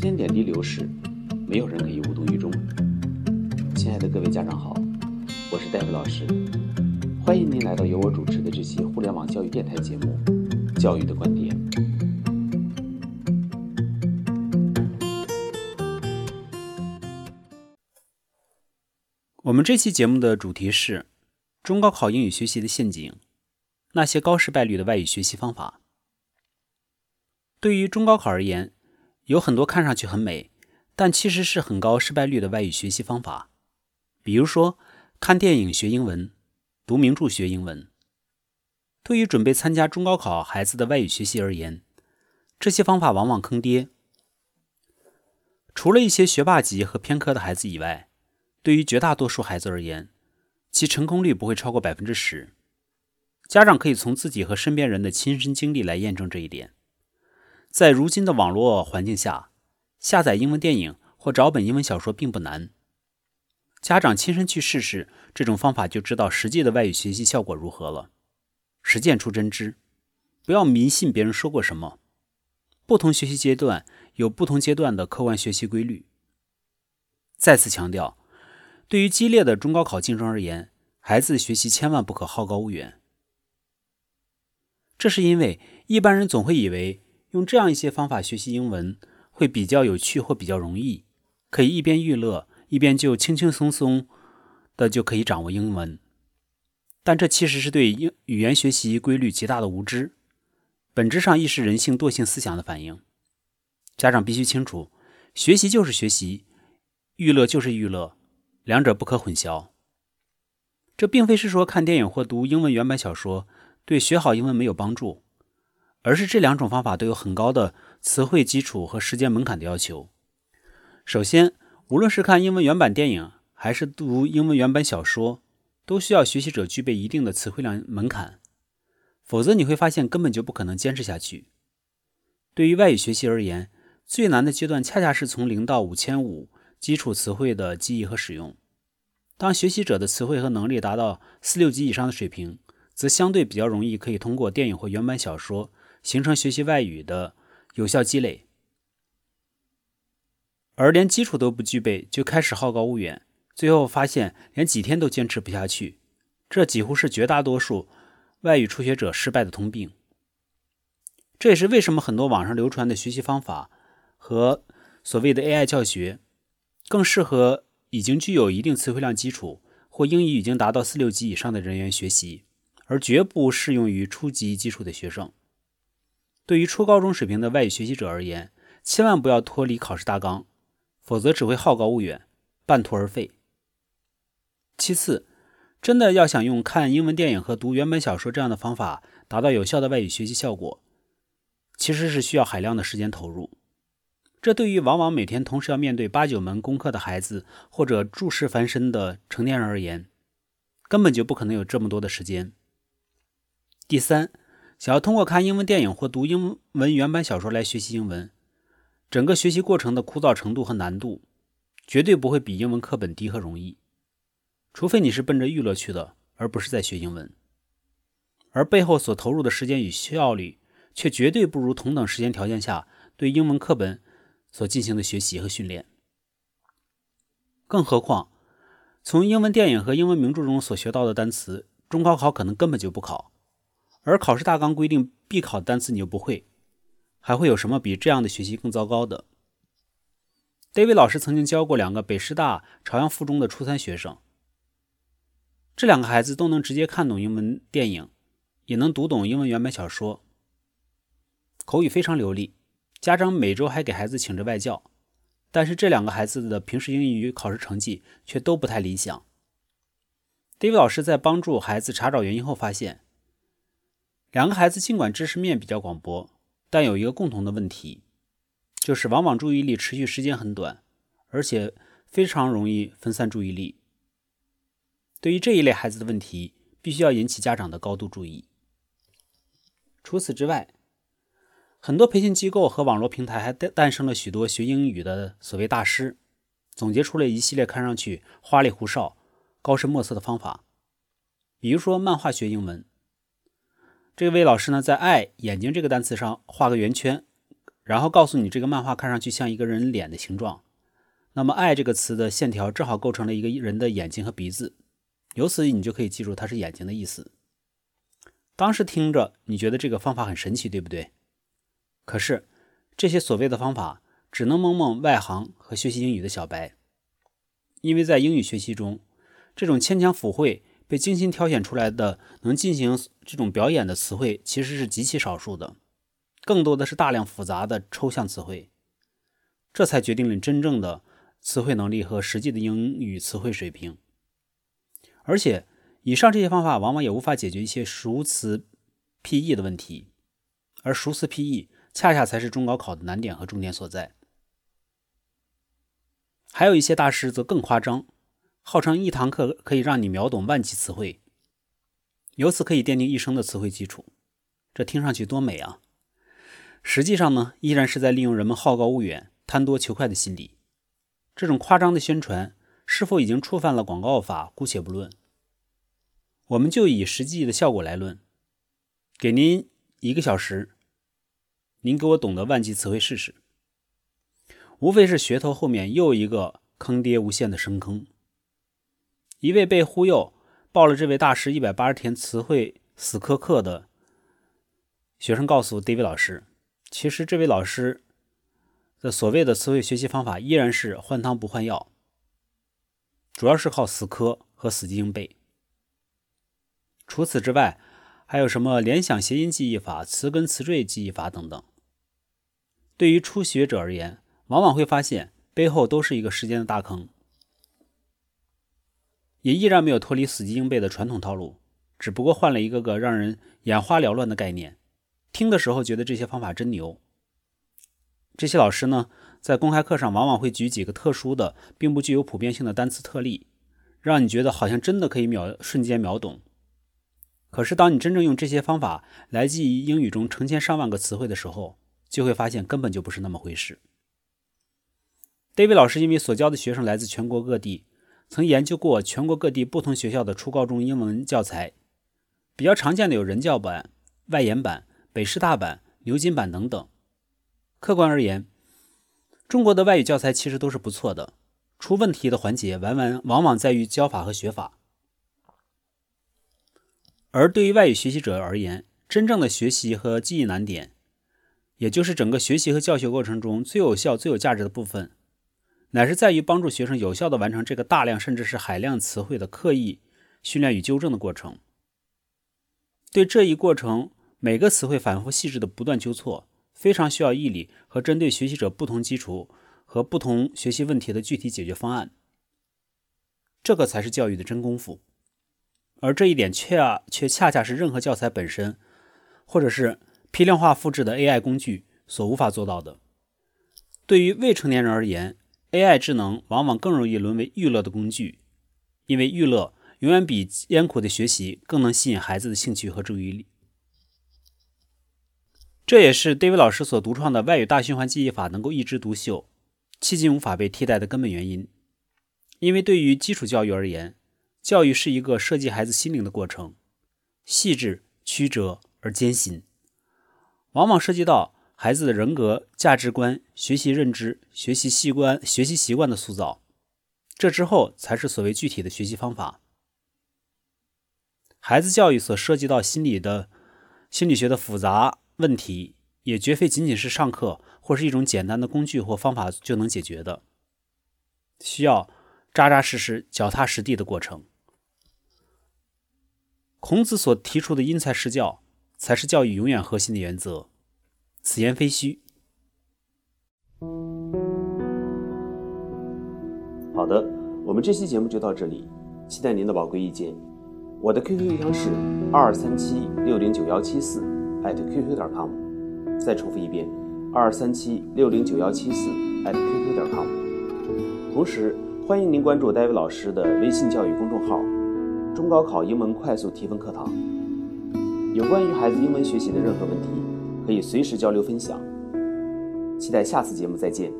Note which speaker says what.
Speaker 1: 间点滴流逝，没有人可以无动于衷。亲爱的各位家长好，我是戴维老师，欢迎您来到由我主持的这期互联网教育电台节目《教育的观点》。我们这期节目的主题是中高考英语学习的陷阱，那些高失败率的外语学习方法。对于中高考而言，有很多看上去很美，但其实是很高失败率的外语学习方法。比如说，看电影学英文，读名著学英文。对于准备参加中高考孩子的外语学习而言，这些方法往往坑爹。除了一些学霸级和偏科的孩子以外，对于绝大多数孩子而言，其成功率不会超过百分之十。家长可以从自己和身边人的亲身经历来验证这一点。在如今的网络环境下，下载英文电影或找本英文小说并不难。家长亲身去试试这种方法，就知道实际的外语学习效果如何了。实践出真知，不要迷信别人说过什么。不同学习阶段有不同阶段的客观学习规律。再次强调，对于激烈的中高考竞争而言，孩子学习千万不可好高骛远。这是因为一般人总会以为。用这样一些方法学习英文会比较有趣或比较容易，可以一边娱乐一边就轻轻松松的就可以掌握英文。但这其实是对英语言学习规律极大的无知，本质上亦是人性惰性思想的反应。家长必须清楚，学习就是学习，娱乐就是娱乐，两者不可混淆。这并非是说看电影或读英文原版小说对学好英文没有帮助。而是这两种方法都有很高的词汇基础和时间门槛的要求。首先，无论是看英文原版电影还是读英文原版小说，都需要学习者具备一定的词汇量门槛，否则你会发现根本就不可能坚持下去。对于外语学习而言，最难的阶段恰恰是从零到五千五基础词汇的记忆和使用。当学习者的词汇和能力达到四六级以上的水平，则相对比较容易可以通过电影或原版小说。形成学习外语的有效积累，而连基础都不具备就开始好高骛远，最后发现连几天都坚持不下去，这几乎是绝大多数外语初学者失败的通病。这也是为什么很多网上流传的学习方法和所谓的 AI 教学，更适合已经具有一定词汇量基础或英语已经达到四六级以上的人员学习，而绝不适用于初级基础的学生。对于初高中水平的外语学习者而言，千万不要脱离考试大纲，否则只会好高骛远，半途而废。其次，真的要想用看英文电影和读原本小说这样的方法达到有效的外语学习效果，其实是需要海量的时间投入。这对于往往每天同时要面对八九门功课的孩子，或者注释繁身的成年人而言，根本就不可能有这么多的时间。第三。想要通过看英文电影或读英文原版小说来学习英文，整个学习过程的枯燥程度和难度，绝对不会比英文课本低和容易。除非你是奔着娱乐去的，而不是在学英文，而背后所投入的时间与效率，却绝对不如同等时间条件下对英文课本所进行的学习和训练。更何况，从英文电影和英文名著中所学到的单词，中高考可能根本就不考。而考试大纲规定必考单词你又不会，还会有什么比这样的学习更糟糕的？David 老师曾经教过两个北师大朝阳附中的初三学生，这两个孩子都能直接看懂英文电影，也能读懂英文原版小说，口语非常流利。家长每周还给孩子请着外教，但是这两个孩子的平时英语考试成绩却都不太理想。David 老师在帮助孩子查找原因后发现。两个孩子尽管知识面比较广博，但有一个共同的问题，就是往往注意力持续时间很短，而且非常容易分散注意力。对于这一类孩子的问题，必须要引起家长的高度注意。除此之外，很多培训机构和网络平台还诞诞生了许多学英语的所谓大师，总结出了一系列看上去花里胡哨、高深莫测的方法，比如说漫画学英文。这位老师呢，在“爱”眼睛这个单词上画个圆圈，然后告诉你这个漫画看上去像一个人脸的形状，那么“爱”这个词的线条正好构成了一个人的眼睛和鼻子，由此你就可以记住它是眼睛的意思。当时听着你觉得这个方法很神奇，对不对？可是这些所谓的方法只能蒙蒙外行和学习英语的小白，因为在英语学习中，这种牵强附会。被精心挑选出来的能进行这种表演的词汇其实是极其少数的，更多的是大量复杂的抽象词汇，这才决定了真正的词汇能力和实际的英语词汇水平。而且，以上这些方法往往也无法解决一些熟词僻义的问题，而熟词僻义恰恰才是中高考的难点和重点所在。还有一些大师则更夸张。号称一堂课可以让你秒懂万级词汇，由此可以奠定一生的词汇基础，这听上去多美啊！实际上呢，依然是在利用人们好高骛远、贪多求快的心理。这种夸张的宣传是否已经触犯了广告法，姑且不论。我们就以实际的效果来论。给您一个小时，您给我懂得万级词汇试试。无非是噱头后面又一个坑爹无限的深坑。一位被忽悠报了这位大师一百八十天词汇死磕课的学生告诉 David 老师，其实这位老师的所谓的词汇学习方法依然是换汤不换药，主要是靠死磕和死记硬背。除此之外，还有什么联想谐音记忆法、词根词缀记忆法等等。对于初学者而言，往往会发现背后都是一个时间的大坑。也依然没有脱离死记硬背的传统套路，只不过换了一个个让人眼花缭乱的概念。听的时候觉得这些方法真牛。这些老师呢，在公开课上往往会举几个特殊的、并不具有普遍性的单词特例，让你觉得好像真的可以秒瞬间秒懂。可是当你真正用这些方法来记忆英语中成千上万个词汇的时候，就会发现根本就不是那么回事。David 老师因为所教的学生来自全国各地。曾研究过全国各地不同学校的初高中英文教材，比较常见的有人教版、外研版、北师大版、牛津版等等。客观而言，中国的外语教材其实都是不错的，出问题的环节往往往往在于教法和学法。而对于外语学习者而言，真正的学习和记忆难点，也就是整个学习和教学过程中最有效、最有价值的部分。乃是在于帮助学生有效地完成这个大量甚至是海量词汇的刻意训练与纠正的过程。对这一过程，每个词汇反复细致的不断纠错，非常需要毅力和针对学习者不同基础和不同学习问题的具体解决方案。这个才是教育的真功夫，而这一点却却恰恰是任何教材本身，或者是批量化复制的 AI 工具所无法做到的。对于未成年人而言，AI 智能往往更容易沦为娱乐的工具，因为娱乐永远比艰苦的学习更能吸引孩子的兴趣和注意力。这也是 David 老师所独创的外语大循环记忆法能够一枝独秀，迄今无法被替代的根本原因。因为对于基础教育而言，教育是一个设计孩子心灵的过程，细致、曲折而艰辛，往往涉及到。孩子的人格、价值观、学习认知、学习习惯、学习习惯的塑造，这之后才是所谓具体的学习方法。孩子教育所涉及到心理的、心理学的复杂问题，也绝非仅仅是上课或是一种简单的工具或方法就能解决的，需要扎扎实实、脚踏实地的过程。孔子所提出的因材施教，才是教育永远核心的原则。此言非虚。
Speaker 2: 好的，我们这期节目就到这里，期待您的宝贵意见。我的 QQ 邮箱是二三七六零九幺七四 @QQ 点 com。再重复一遍，二三七六零九幺七四 @QQ 点 com。同时，欢迎您关注戴维老师的微信教育公众号“中高考英文快速提分课堂”，有关于孩子英文学习的任何问题。可以随时交流分享，期待下次节目再见。